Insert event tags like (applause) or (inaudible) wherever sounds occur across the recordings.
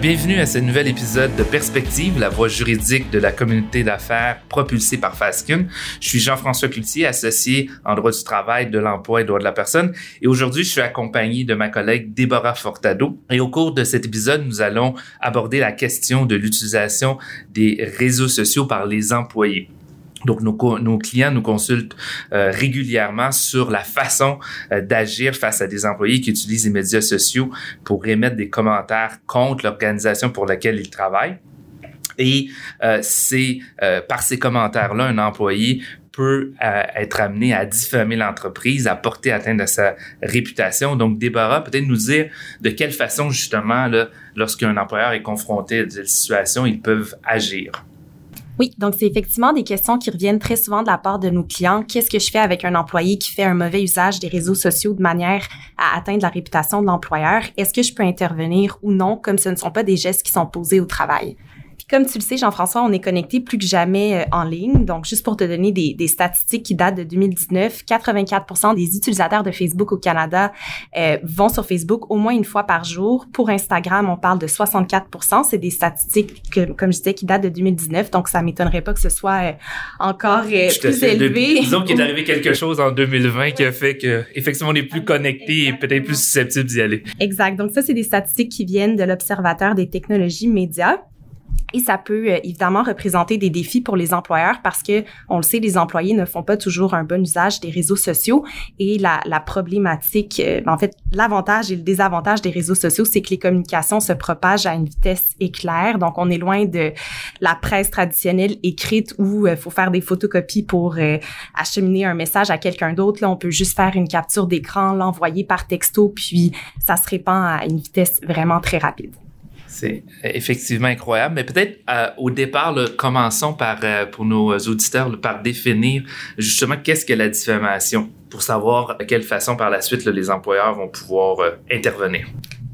Bienvenue à ce nouvel épisode de Perspective, la voie juridique de la communauté d'affaires propulsée par Fasken. Je suis Jean-François Cloutier, associé en droit du travail, de l'emploi et droit de la personne. Et aujourd'hui, je suis accompagné de ma collègue Déborah Fortado. Et au cours de cet épisode, nous allons aborder la question de l'utilisation des réseaux sociaux par les employés. Donc, nos, clients nous consultent euh, régulièrement sur la façon euh, d'agir face à des employés qui utilisent les médias sociaux pour émettre des commentaires contre l'organisation pour laquelle ils travaillent. Et euh, c'est par ces commentaires-là, un employé peut être amené à diffamer l'entreprise, à porter atteinte à sa réputation. Donc, Déborah, peut-être nous dire de quelle façon, justement, lorsqu'un employeur est confronté à cette situation, ils peuvent agir. Oui, donc c'est effectivement des questions qui reviennent très souvent de la part de nos clients. Qu'est-ce que je fais avec un employé qui fait un mauvais usage des réseaux sociaux de manière à atteindre la réputation de l'employeur? Est-ce que je peux intervenir ou non, comme ce ne sont pas des gestes qui sont posés au travail? Comme tu le sais, Jean-François, on est connecté plus que jamais euh, en ligne. Donc, juste pour te donner des, des statistiques qui datent de 2019, 84% des utilisateurs de Facebook au Canada euh, vont sur Facebook au moins une fois par jour. Pour Instagram, on parle de 64% C'est des statistiques, que, comme je disais, qui datent de 2019. Donc, ça m'étonnerait pas que ce soit euh, encore plus élevé. disons qu'il est arrivé quelque chose en 2020 qui a fait que, effectivement, on est plus connecté et peut-être plus susceptible d'y aller. Exact. Donc, ça, c'est des statistiques qui viennent de l'Observateur des technologies médias. Et ça peut euh, évidemment représenter des défis pour les employeurs parce que, on le sait, les employés ne font pas toujours un bon usage des réseaux sociaux. Et la, la problématique, euh, en fait, l'avantage et le désavantage des réseaux sociaux, c'est que les communications se propagent à une vitesse éclair. Donc, on est loin de la presse traditionnelle écrite où il euh, faut faire des photocopies pour acheminer un message à quelqu'un d'autre. Là, on peut juste faire une capture d'écran, l'envoyer par texto, puis ça se répand à une vitesse vraiment très rapide. C'est effectivement incroyable, mais peut-être euh, au départ, commençons par, euh, pour nos auditeurs, par définir justement qu'est-ce que la diffamation, pour savoir de quelle façon par la suite les employeurs vont pouvoir euh, intervenir.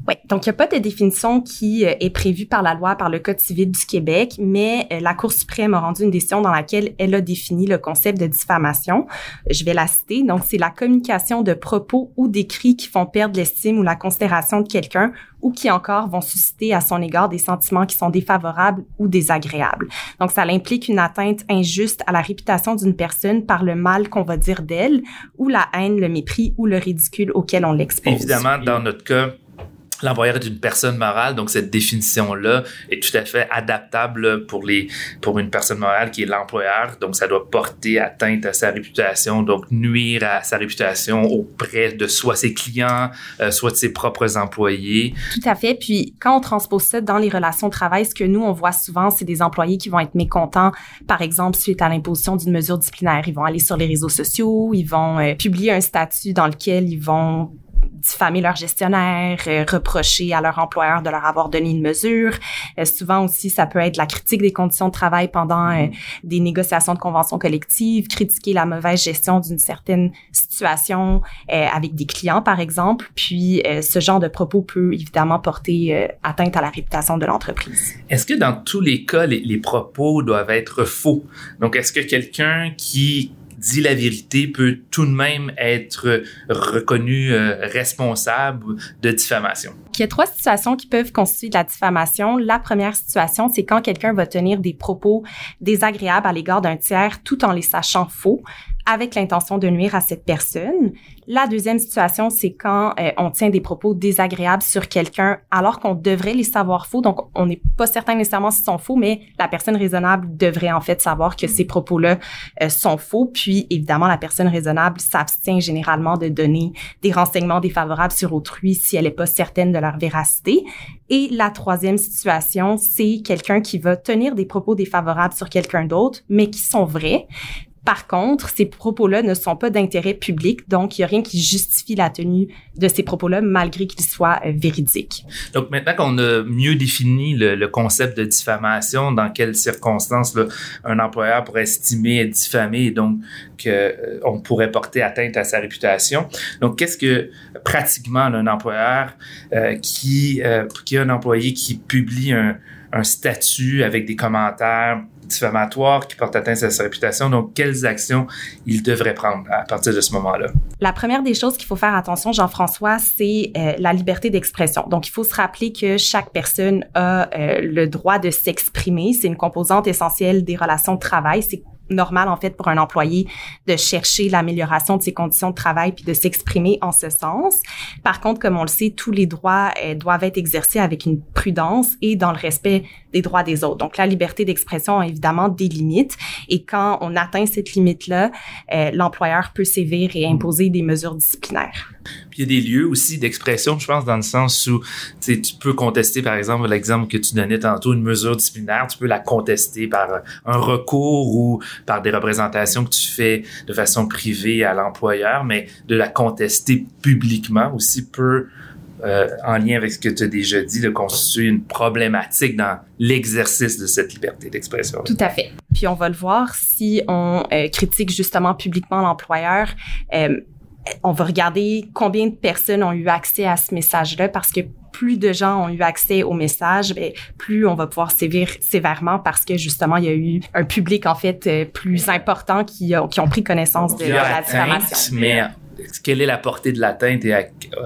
Oui, donc il n'y a pas de définition qui euh, est prévue par la loi, par le Code civil du Québec, mais euh, la Cour suprême a rendu une décision dans laquelle elle a défini le concept de diffamation. Je vais la citer. Donc, c'est la communication de propos ou d'écrits qui font perdre l'estime ou la considération de quelqu'un ou qui encore vont susciter à son égard des sentiments qui sont défavorables ou désagréables. Donc, ça implique une atteinte injuste à la réputation d'une personne par le mal qu'on va dire d'elle ou la haine, le mépris ou le ridicule auquel on l'expose. Évidemment, dans notre cas, l'employeur est une personne morale, donc cette définition-là est tout à fait adaptable pour les pour une personne morale qui est l'employeur. Donc ça doit porter atteinte à sa réputation, donc nuire à sa réputation auprès de soit ses clients, euh, soit de ses propres employés. Tout à fait. Puis quand on transpose ça dans les relations de travail, ce que nous on voit souvent, c'est des employés qui vont être mécontents, par exemple suite à l'imposition d'une mesure disciplinaire. Ils vont aller sur les réseaux sociaux, ils vont euh, publier un statut dans lequel ils vont diffamer leur gestionnaire, euh, reprocher à leur employeur de leur avoir donné une mesure. Euh, souvent aussi, ça peut être la critique des conditions de travail pendant euh, des négociations de conventions collectives, critiquer la mauvaise gestion d'une certaine situation avec des clients, par exemple. Puis, ce genre de propos peut évidemment porter atteinte à la réputation de l'entreprise. Est-ce que dans tous les cas, les, les propos doivent être faux? Donc, est-ce que quelqu'un qui dit la vérité peut tout de même être reconnu euh, responsable de diffamation. Il y a trois situations qui peuvent constituer de la diffamation. La première situation, c'est quand quelqu'un va tenir des propos désagréables à l'égard d'un tiers tout en les sachant faux avec l'intention de nuire à cette personne. La deuxième situation, c'est quand euh, on tient des propos désagréables sur quelqu'un alors qu'on devrait les savoir faux. Donc, on n'est pas certain nécessairement s'ils sont faux, mais la personne raisonnable devrait en fait savoir que ces propos-là euh, sont faux. Puis, évidemment, la personne raisonnable s'abstient généralement de donner des renseignements défavorables sur autrui si elle n'est pas certaine de leur véracité. Et la troisième situation, c'est quelqu'un qui va tenir des propos défavorables sur quelqu'un d'autre, mais qui sont vrais, par contre, ces propos-là ne sont pas d'intérêt public, donc il n'y a rien qui justifie la tenue de ces propos-là, malgré qu'ils soient euh, véridiques. Donc maintenant qu'on a mieux défini le, concept de diffamation, dans quelles circonstances un employeur pourrait estimer être diffamé et donc qu'on euh, pourrait porter atteinte à sa réputation. Donc qu'est-ce que pratiquement un employeur euh, qui, a un employé qui publie un statut avec des commentaires diffamatoire qui porte atteinte à sa réputation. Donc, quelles actions il devrait prendre à partir de ce moment-là? La première des choses qu'il faut faire attention, Jean-François, c'est euh, la liberté d'expression. Donc, il faut se rappeler que chaque personne a euh, le droit de s'exprimer. C'est une composante essentielle des relations de travail. Normal en fait pour un employé de chercher l'amélioration de ses conditions de travail puis de s'exprimer en ce sens. Par contre, comme on le sait, tous les droits euh, doivent être exercés avec une prudence et dans le respect des droits des autres. Donc la liberté d'expression a évidemment des limites et quand on atteint cette limite-là, euh, l'employeur peut sévir et imposer des mesures disciplinaires. Puis il y a des lieux aussi d'expression, je pense, dans le sens où tu peux contester, par exemple, l'exemple que tu donnais tantôt, une mesure disciplinaire, tu peux la contester par un recours ou par des représentations que tu fais de façon privée à l'employeur, mais de la contester publiquement aussi peut euh, en lien avec ce que tu as déjà dit, de constituer une problématique dans l'exercice de cette liberté d'expression. Tout à fait. Puis on va le voir si on euh, critique justement publiquement l'employeur. Euh, on va regarder combien de personnes ont eu accès à ce message-là parce que plus de gens ont eu accès au message, bien, plus on va pouvoir sévir sévèrement parce que justement il y a eu un public en fait euh, plus important qui, a, qui ont pris connaissance de, la diffamation. Mais quelle est la portée de l'atteinte et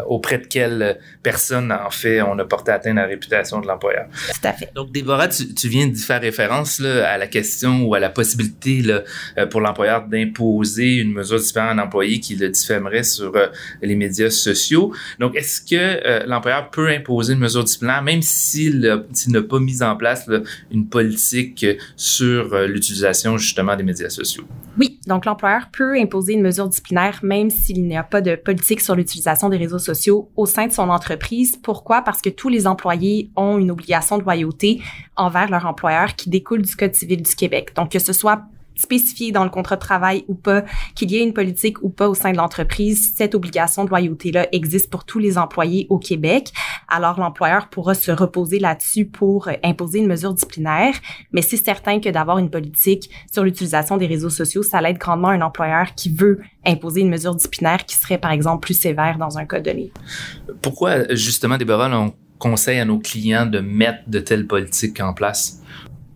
auprès de quelle personne, en fait, on a porté atteinte à la réputation de l'employeur. Tout à fait. Donc, Déborah, tu, tu viens d'y faire référence là, à la question ou à la possibilité là, euh, pour l'employeur d'imposer une mesure différente à un employé qui le diffamerait sur euh, les médias sociaux. Donc, est-ce que euh, l'employeur peut imposer une mesure disciplinaire même s'il n'a pas mis en place une politique sur l'utilisation justement des médias sociaux? Oui, donc l'employeur peut imposer une mesure disciplinaire même s'il n'y a pas de politique sur l'utilisation des réseaux sociaux au sein de son entreprise. Pourquoi? Parce que tous les employés ont une obligation de loyauté envers leur employeur qui découle du Code civil du Québec. Donc, que ce soit spécifié dans le contrat de travail ou pas, qu'il y ait une politique ou pas au sein de l'entreprise, cette obligation de loyauté-là existe pour tous les employés au Québec. Alors, l'employeur pourra se reposer là-dessus pour euh, imposer une mesure disciplinaire, mais c'est certain que d'avoir une politique sur l'utilisation des réseaux sociaux, ça l'aide grandement un employeur qui veut imposer une mesure disciplinaire qui serait, par exemple, plus sévère dans un cas donné. Pourquoi, justement, Déborah, on conseille à nos clients de mettre de telles politiques en place?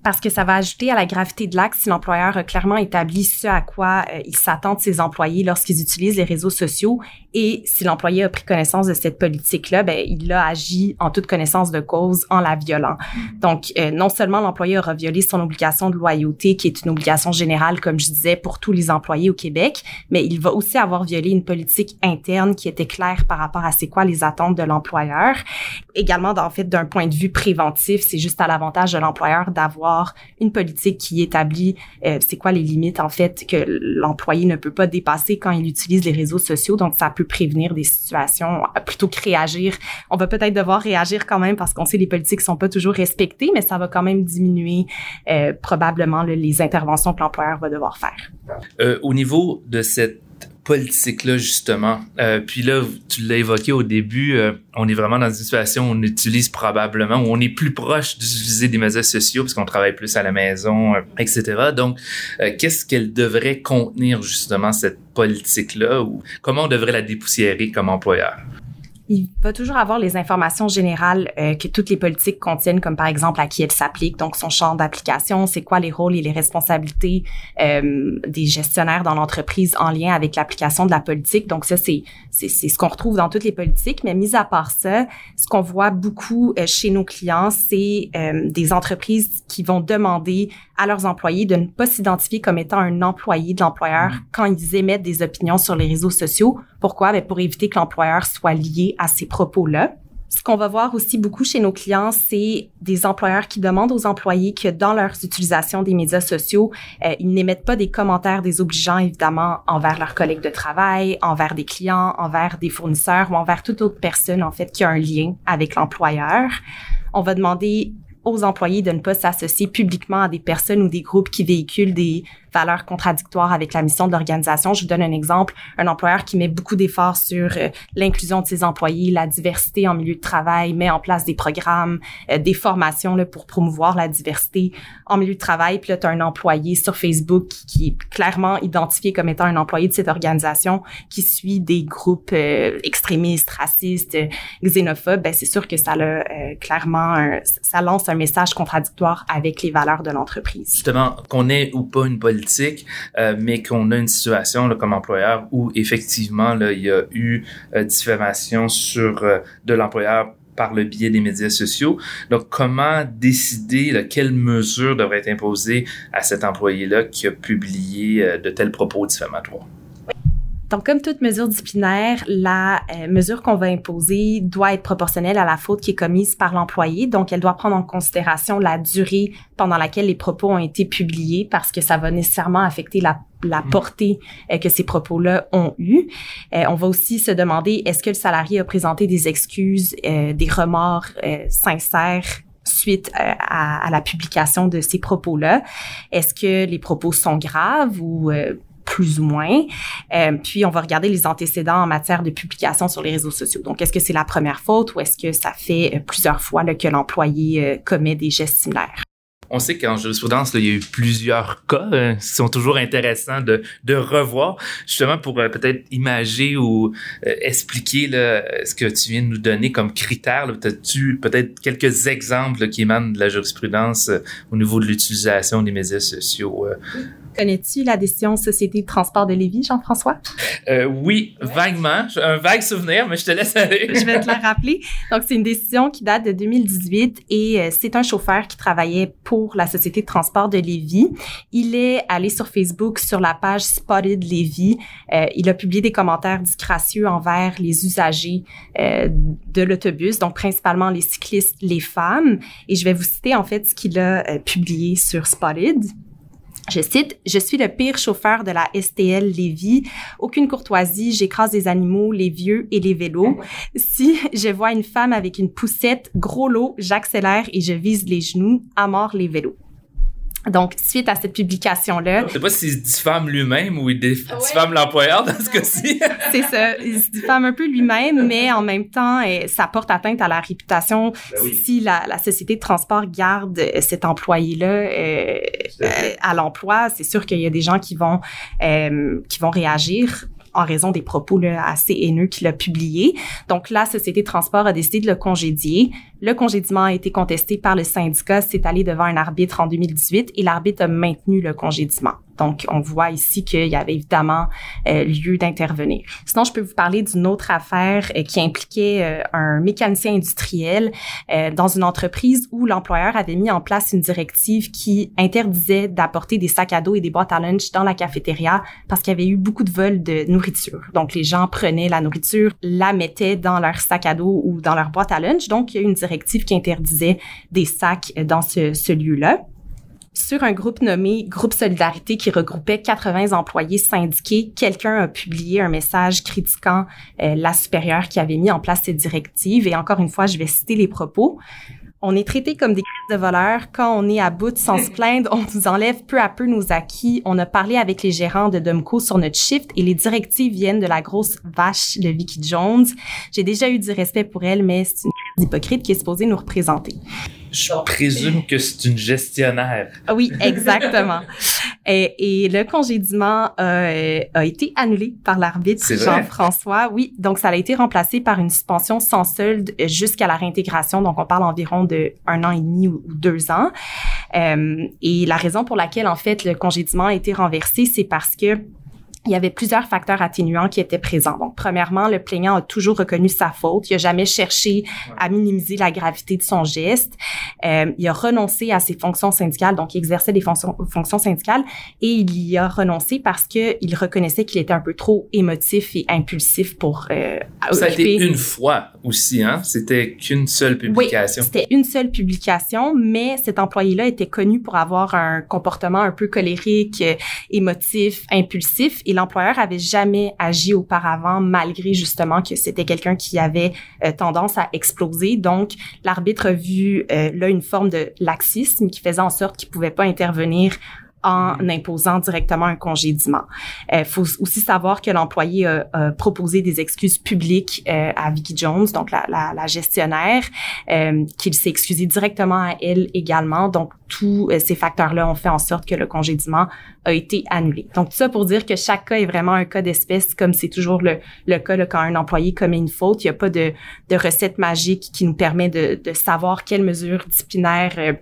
Parce que ça va ajouter à la gravité de l'acte si l'employeur a clairement établi ce à quoi euh, il s'attend de ses employés lorsqu'ils utilisent les réseaux sociaux et si l'employé a pris connaissance de cette politique-là, ben il a agi en toute connaissance de cause en la violant. Mm-hmm. Donc euh, non seulement l'employé aura violé son obligation de loyauté qui est une obligation générale comme je disais pour tous les employés au Québec, mais il va aussi avoir violé une politique interne qui était claire par rapport à c'est quoi les attentes de l'employeur. Également en fait d'un point de vue préventif, c'est juste à l'avantage de l'employeur d'avoir une politique qui établit euh, c'est quoi les limites en fait que l'employé ne peut pas dépasser quand il utilise les réseaux sociaux. Donc ça peut prévenir des situations euh, plutôt que réagir. On va peut-être devoir réagir quand même parce qu'on sait les politiques sont pas toujours respectées, mais ça va quand même diminuer euh, probablement les interventions que l'employeur va devoir faire. au niveau de cette politique-là, justement. Euh, puis là, tu l'as évoqué au début, euh, on est vraiment dans une situation où on utilise probablement, où on est plus proche d'utiliser des médias sociaux parce qu'on travaille plus à la maison, euh, etc. Donc, qu'est-ce qu'elle devrait contenir, justement, cette politique-là, ou comment on devrait la dépoussiérer comme employeur? Il va toujours avoir les informations générales euh, que toutes les politiques contiennent, comme par exemple à qui elles s'appliquent, donc son champ d'application, c'est quoi les rôles et les responsabilités euh, des gestionnaires dans l'entreprise en lien avec l'application de la politique. Donc ça, c'est c'est ce qu'on retrouve dans toutes les politiques. Mais mis à part ça, ce qu'on voit beaucoup euh, chez nos clients, c'est des entreprises qui vont demander à leurs employés de ne pas s'identifier comme étant un employé de l'employeur mmh. quand ils émettent des opinions sur les réseaux sociaux. Pourquoi? Ben pour éviter que l'employeur soit lié à ces propos-là. Ce qu'on va voir aussi beaucoup chez nos clients, c'est des employeurs qui demandent aux employés que dans leur utilisation des médias sociaux, euh, ils n'émettent pas des commentaires désobligeants, évidemment, envers leurs collègues de travail, envers des clients, envers des fournisseurs ou envers toute autre personne, en fait, qui a un lien avec l'employeur. On va demander aux employés de ne pas s'associer publiquement à des personnes ou des groupes qui véhiculent des valeurs contradictoires avec la mission de l'organisation. Je vous donne un exemple. Un employeur qui met beaucoup d'efforts sur euh, l'inclusion de ses employés, la diversité en milieu de travail, met en place des programmes, euh, des formations là, pour promouvoir la diversité en milieu de travail. Puis là, tu un employé sur Facebook qui, est clairement identifié comme étant un employé de cette organisation qui suit des groupes euh, extrémistes, racistes, xénophobes. Ben, c'est sûr que ça clairement, ça lance un message contradictoire avec les valeurs de l'entreprise. Justement, qu'on ait ou pas une politique, euh, mais qu'on a une situation comme employeur où effectivement là, il y a eu euh, diffamation sur euh, de l'employeur par le biais des médias sociaux. Donc, comment décider là, quelles mesures devraient être imposées à cet employé-là qui a publié de tels propos diffamatoires? Donc, comme toute mesure disciplinaire, la euh, mesure qu'on va imposer doit être proportionnelle à la faute qui est commise par l'employé. Donc, elle doit prendre en considération la durée pendant laquelle les propos ont été publiés parce que ça va nécessairement affecter la, la mm. portée euh, que ces propos-là ont eu. Euh, on va aussi se demander est-ce que le salarié a présenté des excuses, des remords sincères suite à, à, la publication de ces propos-là? Est-ce que les propos sont graves ou plus ou moins. Euh, puis, on va regarder les antécédents en matière de publication sur les réseaux sociaux. Donc, est-ce que c'est la première faute ou est-ce que ça fait euh, plusieurs fois que l'employé euh, commet des gestes similaires? On sait qu'en jurisprudence, il y a eu plusieurs cas qui sont toujours intéressants de, revoir, justement pour peut-être imager ou expliquer ce que tu viens de nous donner comme critères. As-tu peut-être quelques exemples qui émanent de la jurisprudence au niveau de l'utilisation des médias sociaux? Connais-tu la décision Société de transport de Lévis, Jean-François? Euh, oui, vaguement. Un vague souvenir, mais je te laisse aller. (laughs) je vais te la rappeler. Donc, c'est une décision qui date de 2018 et euh, c'est un chauffeur qui travaillait pour la Société de transport de Lévis. Il est allé sur Facebook sur la page Spotted Lévis. Euh, il a publié des commentaires disgracieux envers les usagers euh, de l'autobus, donc principalement les cyclistes, les femmes. Et je vais vous citer en fait ce qu'il a euh, publié sur Spotted. Je cite, Je suis le pire chauffeur de la STL Lévis. Aucune courtoisie, j'écrase les animaux, les vieux et les vélos. Si je vois une femme avec une poussette, gros lot, j'accélère et je vise les genoux, à mort les vélos. Donc, suite à cette publication-là... Je sais pas s'il se diffame lui-même ou il diffame l'employeur dans ce cas-ci. (laughs) c'est ça. Il se diffame un peu lui-même, mais en même temps, eh, ça porte atteinte à la réputation ben si la, la, société de transport garde euh, cet employé-là euh, euh, à l'emploi. C'est sûr qu'il y a des gens qui vont, euh, qui vont réagir en raison des propos là, assez haineux qu'il a publiés. Donc, la Société de transport a décidé de le congédier. Le congédiement a été contesté par le syndicat, c'est allé devant un arbitre en 2018 et l'arbitre a maintenu le congédiement. Donc, on voit ici qu'il y avait évidemment euh, lieu d'intervenir. Sinon, je peux vous parler d'une autre affaire euh, qui impliquait euh, un mécanicien industriel dans une entreprise où l'employeur avait mis en place une directive qui interdisait d'apporter des sacs à dos et des boîtes à lunch dans la cafétéria parce qu'il y avait eu beaucoup de vols de nourriture. Donc, les gens prenaient la nourriture, la mettaient dans leur sac à dos ou dans leur boîte à lunch. Donc, il y a une directive qui interdisait des sacs dans ce, ce lieu-là sur un groupe nommé Groupe Solidarité qui regroupait 80 employés syndiqués, quelqu'un a publié un message critiquant euh, la supérieure qui avait mis en place cette directive. Et encore une fois, je vais citer les propos. On est traité comme des de voleurs. Quand on est à bout sans se plaindre, on nous enlève peu à peu nos acquis. On a parlé avec les gérants de Dumco sur notre shift et les directives viennent de la grosse vache de Vicky Jones. J'ai déjà eu du respect pour elle, mais c'est une hypocrite qui est supposée nous représenter. Je présume que c'est une gestionnaire. Oui, exactement. (laughs) et, le congédiement a, a, été annulé par l'arbitre Jean-François. Oui, donc ça a été remplacé par une suspension sans solde jusqu'à la réintégration. Donc on parle environ de un an et demi ou, deux ans. Euh, et la raison pour laquelle en fait le congédiement a été renversé, c'est parce que il y avait plusieurs facteurs atténuants qui étaient présents. Donc, premièrement, le plaignant a toujours reconnu sa faute. Il a jamais cherché à minimiser la gravité de son geste. Euh, il a renoncé à ses fonctions syndicales, donc il exerçait des fonctions, fonctions syndicales, et il y a renoncé parce que il reconnaissait qu'il était un peu trop émotif et impulsif pour euh, Ça a été une fois aussi, hein? C'était qu'une seule publication. Oui, c'était une seule publication, mais cet employé-là était connu pour avoir un comportement un peu colérique, émotif, impulsif, et l'employeur avait jamais agi auparavant malgré justement que c'était quelqu'un qui avait euh, tendance à exploser. Donc, l'arbitre a vu euh, là une forme de laxisme qui faisait en sorte qu'il pouvait pas intervenir en mm. imposant directement un congédiement. Il euh, faut aussi savoir que l'employé a, proposé des excuses publiques euh, à Vicky Jones, donc la, la, la gestionnaire, euh, qu'il s'est excusé directement à elle également. Donc, tous euh, ces facteurs-là ont fait en sorte que le congédiement a été annulé. Donc, tout ça pour dire que chaque cas est vraiment un cas d'espèce, comme c'est toujours le, le cas là, quand un employé commet une faute. Il n'y a pas de, de recette magique qui nous permet de, de savoir quelles mesures disciplinaires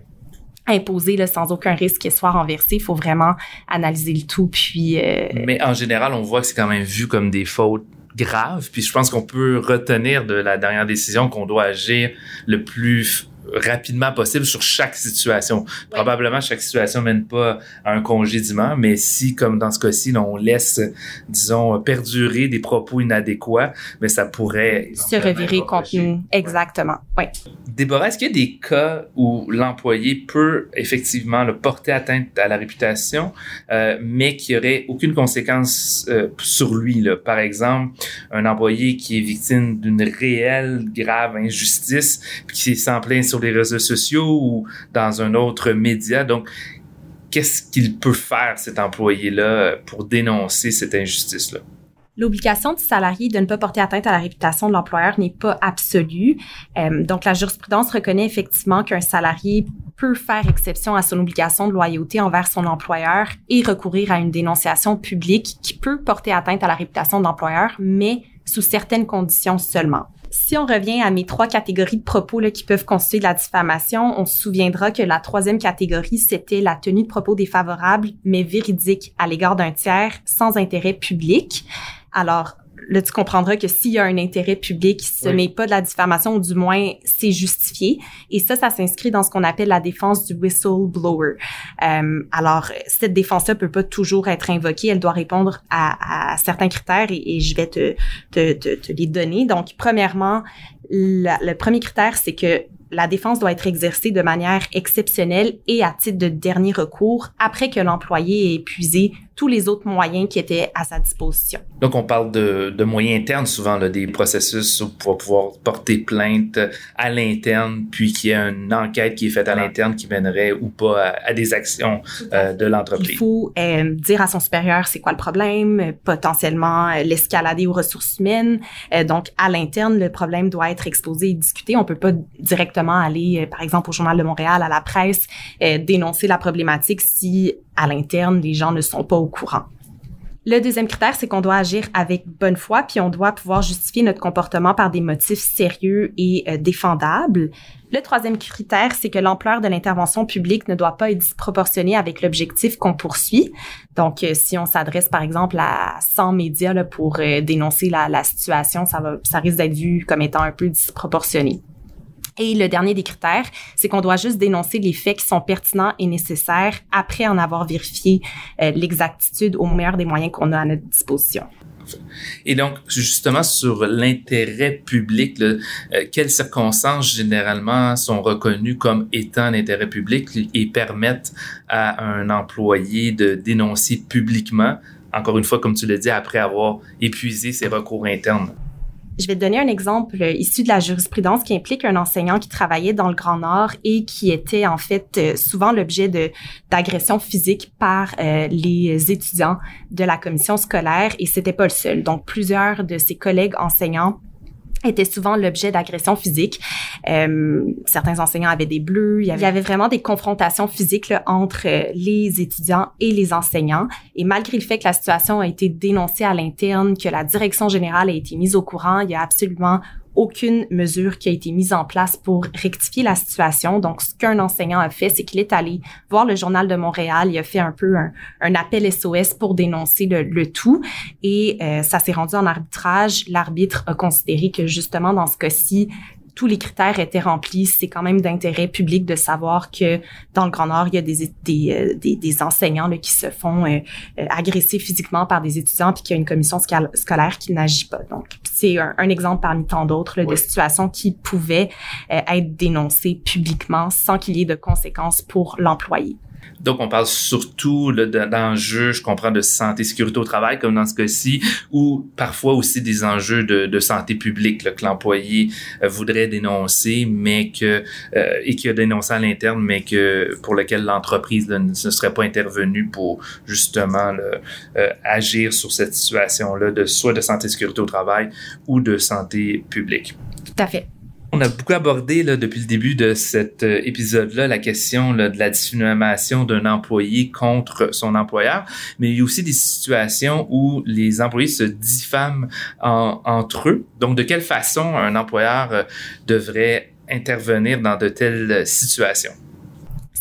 imposé là, sans aucun risque qu'il soit renversé. Il faut vraiment analyser le tout. Puis, euh, Mais en général, on voit que c'est quand même vu comme des fautes graves. Puis je pense qu'on peut retenir de la dernière décision qu'on doit agir le plus rapidement possible sur chaque situation. Probablement, chaque situation mène pas à un congédiement, mais si, comme dans ce cas-ci, on laisse, disons, perdurer des propos inadéquats, mais ça pourrait se revirer contre nous. Exactement. Oui. Déborah, est-ce qu'il y a des cas où l'employé peut effectivement le porter atteinte à la réputation, euh, mais qui aurait aucune conséquence euh, sur lui? Là? Par exemple, un employé qui est victime d'une réelle grave injustice, puis qui s'en plaint sur les réseaux sociaux ou dans un autre média. Donc, qu'est-ce qu'il peut faire, cet employé-là, pour dénoncer cette injustice-là? L'obligation du salarié de ne pas porter atteinte à la réputation de l'employeur n'est pas absolue. Euh, donc, la jurisprudence reconnaît effectivement qu'un salarié peut faire exception à son obligation de loyauté envers son employeur et recourir à une dénonciation publique qui peut porter atteinte à la réputation de l'employeur, mais sous certaines conditions seulement. Si on revient à mes trois catégories de propos là, qui peuvent constituer de la diffamation, on se souviendra que la troisième catégorie, c'était la tenue de propos défavorables, mais véridiques à l'égard d'un tiers sans intérêt public. Alors, là, tu comprendras que s'il y a un intérêt public, ce n'est pas de la diffamation, ou du moins, c'est justifié. Et ça, ça s'inscrit dans ce qu'on appelle la défense du whistleblower. Euh, alors, cette défense-là peut pas toujours être invoquée. Elle doit répondre à, à certains critères et, et, je vais te, te, te, te, les donner. Donc, premièrement, le premier critère, c'est que la défense doit être exercée de manière exceptionnelle et à titre de dernier recours après que l'employé ait épuisé tous les autres moyens qui étaient à sa disposition. Donc, on parle de, de moyens internes souvent, là, des processus pour pouvoir porter plainte à l'interne, puis qu'il y ait une enquête qui est faite à l'interne qui mènerait ou pas à, des actions euh, de l'entreprise. Il faut euh, dire à son supérieur c'est quoi le problème, potentiellement euh, l'escalader aux ressources humaines. Euh, donc, à l'interne, le problème doit être exposé et discuté. On peut pas directement aller, par exemple, au Journal de Montréal, à la presse, dénoncer la problématique si à l'interne, les gens ne sont pas au courant. Le deuxième critère, c'est qu'on doit agir avec bonne foi, puis on doit pouvoir justifier notre comportement par des motifs sérieux et euh, défendables. Le troisième critère, c'est que l'ampleur de l'intervention publique ne doit pas être disproportionnée avec l'objectif qu'on poursuit. Donc, euh, si on s'adresse par exemple à 100 médias pour euh, dénoncer la, la, situation, ça, va, ça risque d'être vu comme étant un peu disproportionné. Et le dernier des critères, c'est qu'on doit juste dénoncer les faits qui sont pertinents et nécessaires après en avoir vérifié euh, l'exactitude au meilleur des moyens qu'on a à notre disposition. Et donc, justement, sur l'intérêt public, euh, quelles circonstances généralement sont reconnues comme étant l'intérêt public et permettent à un employé de dénoncer publiquement, encore une fois, comme tu l'as dit, après avoir épuisé ses recours internes? Je vais te donner un exemple euh, issu de la jurisprudence qui implique un enseignant qui travaillait dans le Grand Nord et qui était en fait euh, souvent l'objet d'agressions physiques par euh, les étudiants de la commission scolaire et c'était pas le seul. Donc plusieurs de ses collègues enseignants était souvent l'objet d'agressions physiques. Euh, certains enseignants avaient des bleus. Il y avait, vraiment des confrontations physiques là, entre euh, les étudiants et les enseignants. Et malgré le fait que la situation a été dénoncée à l'interne, que la direction générale a été mise au courant, il y a absolument aucune mesure qui a été mise en place pour rectifier la situation. Donc, ce qu'un enseignant a fait, c'est qu'il est allé voir le Journal de Montréal. Il a fait un peu un, appel SOS pour dénoncer le, le tout. Et euh, ça s'est rendu en arbitrage. L'arbitre a considéré que justement, dans ce cas-ci, tous les critères étaient remplis. C'est quand même d'intérêt public de savoir que dans le Grand Nord, il y a des, des, euh, des, des enseignants là, qui se font euh, euh, agresser physiquement par des étudiants puis qu'il y a une commission scolaire qui n'agit pas. Donc, c'est un, un, exemple parmi tant d'autres de situations qui pouvaient être dénoncées publiquement sans qu'il y ait de conséquences pour l'employé. Donc, on parle surtout d'enjeux, je comprends, de santé, sécurité au travail, comme dans ce cas-ci, ou parfois aussi des enjeux de, santé publique là, que l'employé euh, voudrait dénoncer, mais que euh, et qui a dénoncé à l'interne, mais que pour lequel l'entreprise ne serait pas intervenue pour justement euh, agir sur cette situation-là, de soit de santé sécurité au travail ou de santé publique. Tout à fait. On a beaucoup abordé depuis le début de cet euh, épisode-là la question de la diffamation d'un employé contre son employeur, mais il y a aussi des situations où les employés se diffament entre eux. Donc, de quelle façon un employeur euh, devrait intervenir dans de telles situations?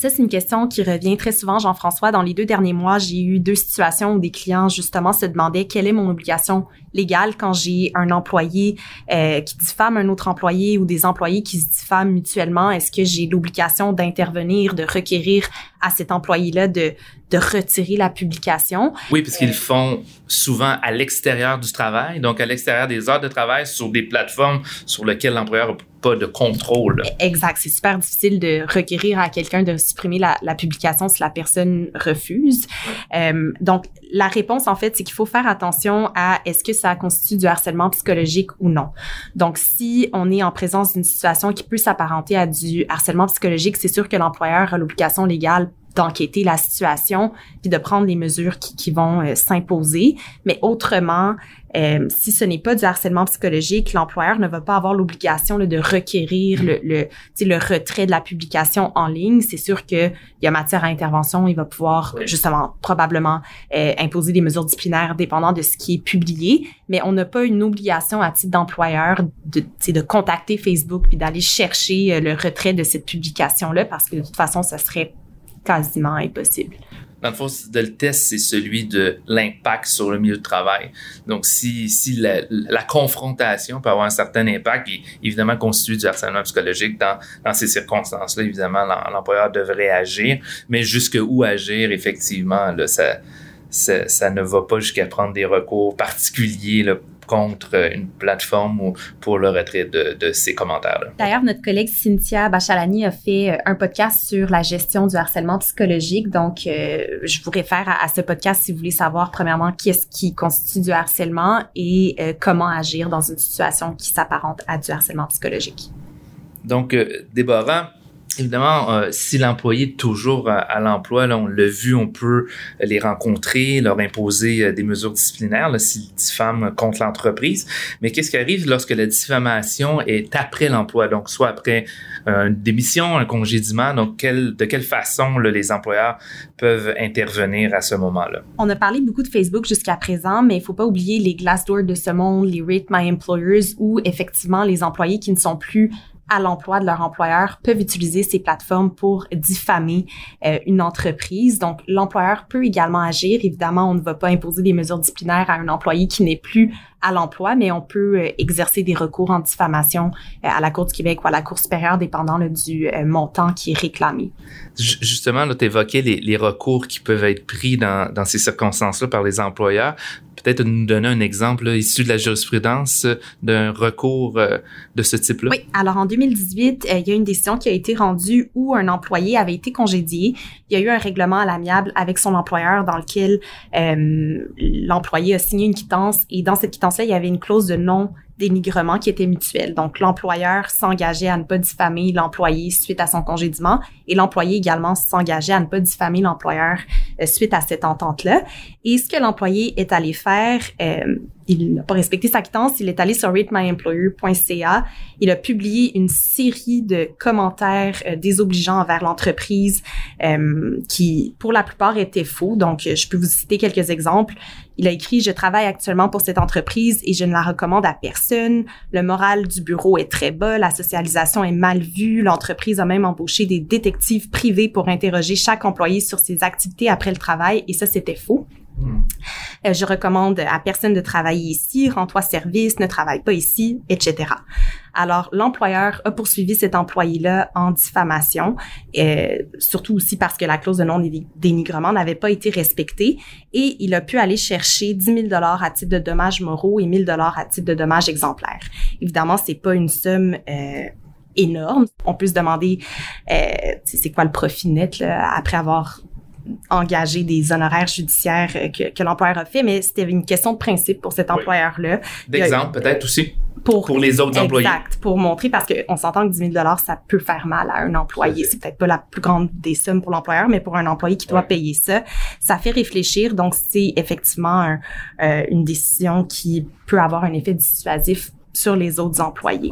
Ça, c'est une question qui revient très souvent, Jean-François. Dans les deux derniers mois, j'ai eu deux situations où des clients, justement, se demandaient quelle est mon obligation légale quand j'ai un employé euh, qui diffame un autre employé ou des employés qui se diffament mutuellement. Est-ce que j'ai l'obligation d'intervenir, de requérir à cet employé-là de, de retirer la publication? Oui, parce qu'ils font souvent à l'extérieur du travail, donc à l'extérieur des heures de travail sur des plateformes sur lesquelles l'employeur pas de contrôle. Exact. C'est super difficile de requérir à quelqu'un de supprimer la, la, publication si la personne refuse. Euh, donc, la réponse, en fait, c'est qu'il faut faire attention à est-ce que ça constitue du harcèlement psychologique ou non. Donc, si on est en présence d'une situation qui peut s'apparenter à du harcèlement psychologique, c'est sûr que l'employeur a l'obligation légale d'enquêter la situation puis de prendre les mesures qui, qui vont euh, s'imposer. Mais autrement, euh, si ce n'est pas du harcèlement psychologique, l'employeur ne va pas avoir l'obligation de requérir le, le, le retrait de la publication en ligne. C'est sûr qu'il y a matière à intervention. Il va pouvoir justement probablement euh, imposer des mesures disciplinaires dépendant de ce qui est publié, mais on n'a pas une obligation à titre d'employeur de, de contacter Facebook puis d'aller chercher le retrait de cette publication-là parce que de toute façon, ça serait quasiment impossible. Dans le fond, le test, c'est celui de l'impact sur le milieu de travail. Donc, si, si la, confrontation peut avoir un certain impact, et évidemment constitue du harcèlement psychologique dans, dans ces circonstances-là, évidemment, l'employeur devrait agir. Mais jusque où agir, effectivement, ça, ça, ne va pas jusqu'à prendre des recours particuliers contre une plateforme ou pour le retrait de, de ces commentaires-là. D'ailleurs, notre collègue Cynthia Bachalani a fait euh, un podcast sur la gestion du harcèlement psychologique. Donc, euh, je vous réfère à, ce podcast si vous voulez savoir, premièrement, qu'est-ce qui constitue du harcèlement et euh, comment agir dans une situation qui s'apparente à du harcèlement psychologique. Donc, Déborah, Évidemment, euh, si l'employé est toujours à, l'emploi, là, on l'a vu, on peut les rencontrer, leur imposer euh, des mesures disciplinaires s'ils diffament contre l'entreprise. Mais qu'est-ce qui arrive lorsque la diffamation est après l'emploi, donc soit après euh, une démission, un congédiement, donc quel, de quelle façon là, les employeurs peuvent intervenir à ce moment-là? On a parlé beaucoup de Facebook jusqu'à présent, mais il faut pas oublier les Glassdoor de ce monde, les Rate My Employers, où effectivement les employés qui ne sont plus à l'emploi de leur employeur peuvent utiliser ces plateformes pour diffamer euh, une entreprise. Donc, l'employeur peut également agir. Évidemment, on ne va pas imposer des mesures disciplinaires à un employé qui n'est plus à l'emploi, mais on peut euh, exercer des recours en diffamation euh, à la Cour du Québec ou à la Cour supérieure, dépendant du montant qui est réclamé. Justement, tu évoquais les, les, recours qui peuvent être pris dans, dans ces circonstances-là par les employeurs peut-être nous donner un exemple issu de la jurisprudence euh, d'un recours euh, de ce type-là? Oui. Alors, en 2018, euh, il y a une décision qui a été rendue où un employé avait été congédié. Il y a eu un règlement à l'amiable avec son employeur dans lequel l'employé a signé une quittance et dans cette quittance-là, il y avait une clause de non dénigrement qui était mutuel. Donc, l'employeur s'engageait à ne pas diffamer l'employé suite à son congédiement et l'employé également s'engageait à ne pas diffamer l'employeur euh, suite à cette entente-là. Et ce que l'employé est allé faire, euh, il n'a pas respecté sa quittance, il est allé sur ratemyemployer.ca, il a publié une série de commentaires euh, désobligeants envers l'entreprise euh, qui, pour la plupart, étaient faux. Donc, je peux vous citer quelques exemples. Il a écrit, je travaille actuellement pour cette entreprise et je ne la recommande à personne. Le moral du bureau est très bas, la socialisation est mal vue. L'entreprise a même embauché des détectives privés pour interroger chaque employé sur ses activités après le travail et ça, c'était faux. Euh, je recommande à personne de travailler ici, rends-toi service, ne travaille pas ici, etc. Alors, l'employeur a poursuivi cet employé-là en diffamation, euh, surtout aussi parce que la clause de non-dénigrement n'avait pas été respectée et il a pu aller chercher 10 000 dollars à titre de dommages moraux et 1 000 dollars à titre de dommages exemplaires. Évidemment, c'est pas une somme euh, énorme. On peut se demander c'est quoi le profit net après avoir engager des honoraires judiciaires que, que l'employeur a fait, mais c'était une question de principe pour cet employeur-là. D'exemple, peut-être aussi pour, pour les autres employés. Exact, pour montrer parce qu'on s'entend que 10 000 ça peut faire mal à un employé. C'est peut-être pas la plus grande des sommes pour l'employeur, mais pour un employé qui doit payer ça, ça fait réfléchir. Donc, c'est effectivement euh, une décision qui peut avoir un effet dissuasif sur les autres employés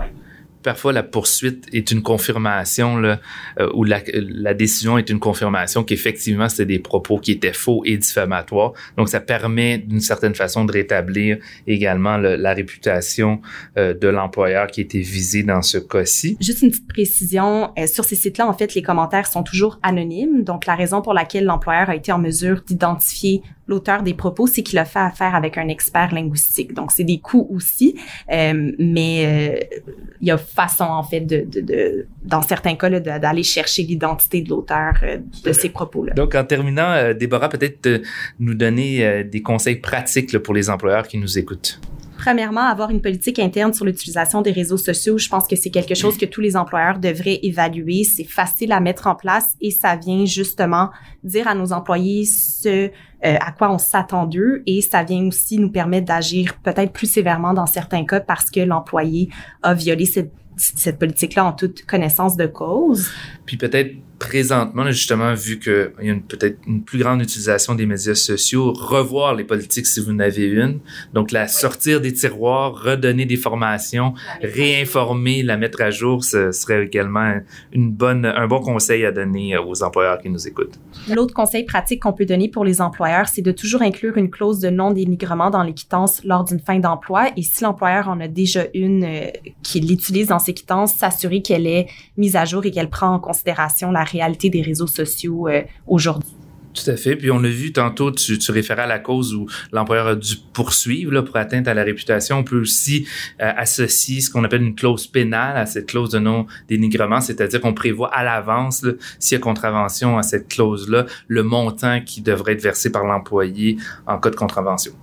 parfois la poursuite est une confirmation là, euh, ou la, la, décision est une confirmation qu'effectivement c'était des propos qui étaient faux et diffamatoires. Donc ça permet d'une certaine façon de rétablir également la réputation euh, de l'employeur qui était visé dans ce cas-ci. Juste une petite précision euh, sur ces sites-là en fait les commentaires sont toujours anonymes. Donc la raison pour laquelle l'employeur a été en mesure d'identifier l'auteur des propos, c'est qu'il a fait affaire avec un expert linguistique. Donc, c'est des coûts aussi, euh, mais euh, il y a façon, en fait, de, de, de dans certains cas, d'aller chercher l'identité de l'auteur euh, de ces propos-là. Donc, en terminant, Déborah, peut-être nous donner des conseils pratiques là, pour les employeurs qui nous écoutent. Premièrement, avoir une politique interne sur l'utilisation des réseaux sociaux, je pense que c'est quelque chose que tous les employeurs devraient évaluer. C'est facile à mettre en place et ça vient justement dire à nos employés ce euh, à quoi on s'attend d'eux et ça vient aussi nous permettre d'agir peut-être plus sévèrement dans certains cas parce que l'employé a violé cette, cette politique-là en toute connaissance de cause. Puis peut-être présentement, justement, vu qu'il y a peut-être une plus grande utilisation des médias sociaux, revoir les politiques si vous en avez une. Donc, la sortir des tiroirs, redonner des formations, réinformer, la mettre à jour, ce serait également une bonne, un bon conseil à donner euh, aux employeurs qui nous écoutent. L'autre conseil pratique qu'on peut donner pour les employeurs, c'est de toujours inclure une clause de non-dénigrement dans les quittances lors d'une fin d'emploi. Et si l'employeur en a déjà une euh, qui l'utilise dans ses quittances, s'assurer qu'elle est mise à jour et qu'elle prend en considération la réalité des réseaux sociaux euh, aujourd'hui. Tout à fait. Puis on l'a vu tantôt, tu, tu référais à la cause où l'employeur a dû poursuivre là, pour atteinte à la réputation. On peut aussi euh, associer ce qu'on appelle une clause pénale à cette clause de non-dénigrement, c'est-à-dire qu'on prévoit à l'avance, s'il y a contravention à cette clause-là, le montant qui devrait être versé par l'employé en cas de contravention.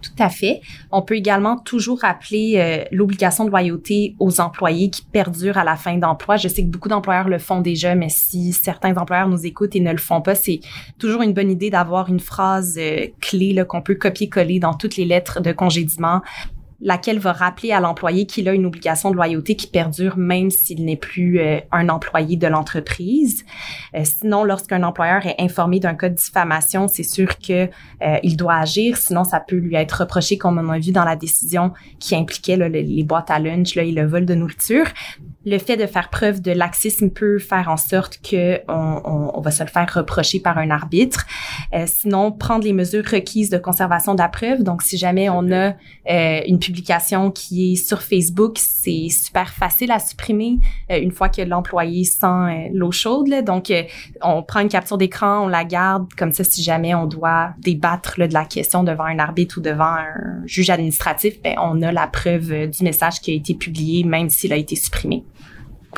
Tout à fait. On peut également toujours rappeler euh, l'obligation de loyauté aux employés qui perdurent à la fin d'emploi. Je sais que beaucoup d'employeurs le font déjà, mais si certains employeurs nous écoutent et ne le font pas, c'est toujours une bonne idée d'avoir une phrase euh, clé qu'on peut copier-coller dans toutes les lettres de congédiement laquelle va rappeler à l'employé qu'il a une obligation de loyauté qui perdure même s'il n'est plus euh, un employé de l'entreprise. Euh, sinon, lorsqu'un employeur est informé d'un cas de diffamation, c'est sûr que euh, il doit agir. Sinon, ça peut lui être reproché, comme on a vu dans la décision qui impliquait les, boîtes à lunch et le vol de nourriture le fait de faire preuve de laxisme peut faire en sorte que on, on, va se le faire reprocher par un arbitre. Euh, sinon, prendre les mesures requises de conservation de la preuve. Donc, si jamais on a une publication qui est sur Facebook, c'est super facile à supprimer euh, une fois que l'employé sent euh, l'eau chaude. Là. Donc, euh, on prend une capture d'écran, on la garde. Comme ça, si jamais on doit débattre de la question devant un arbitre ou devant un juge administratif, ben, on a la preuve du message qui a été publié, même s'il a été supprimé.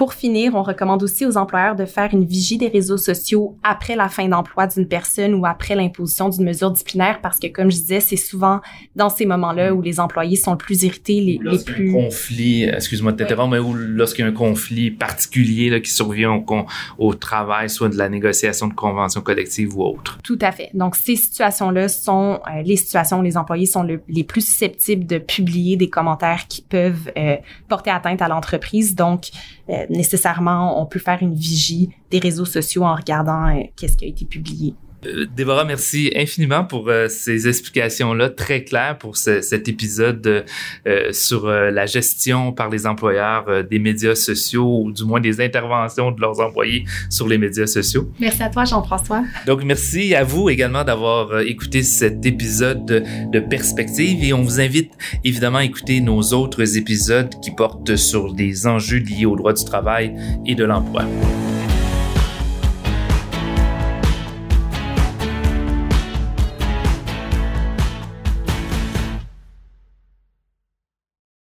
Pour finir, on recommande aussi aux employeurs de faire une vigie des réseaux sociaux après la fin d'emploi d'une personne ou après l'imposition d'une mesure disciplinaire parce que, comme je disais, c'est souvent dans ces moments-là où les employés sont le plus irrités, les, les plus... Un conflit, excuse-moi de t'interrompre, mais où lorsqu'il y a un conflit particulier là, qui survient au, au, travail, soit de la négociation de convention collective ou autre. Tout à fait. Donc, ces situations-là sont euh, les situations où les employés sont les plus susceptibles de publier des commentaires qui peuvent euh, porter atteinte à l'entreprise. Donc, euh, nécessairement, on peut faire une vigie des réseaux sociaux en regardant euh, qu'est-ce qui a été publié. Euh, Déborah, merci infiniment pour euh, ces explications-là très claires pour cet épisode euh, sur la gestion par les employeurs des médias sociaux ou du moins des interventions de leurs employés sur les médias sociaux. Merci à toi, Jean-François. Donc, merci à vous également d'avoir écouté cet épisode de, de Perspective et on vous invite évidemment à écouter nos autres épisodes qui portent sur des enjeux liés au droit du travail et de l'emploi.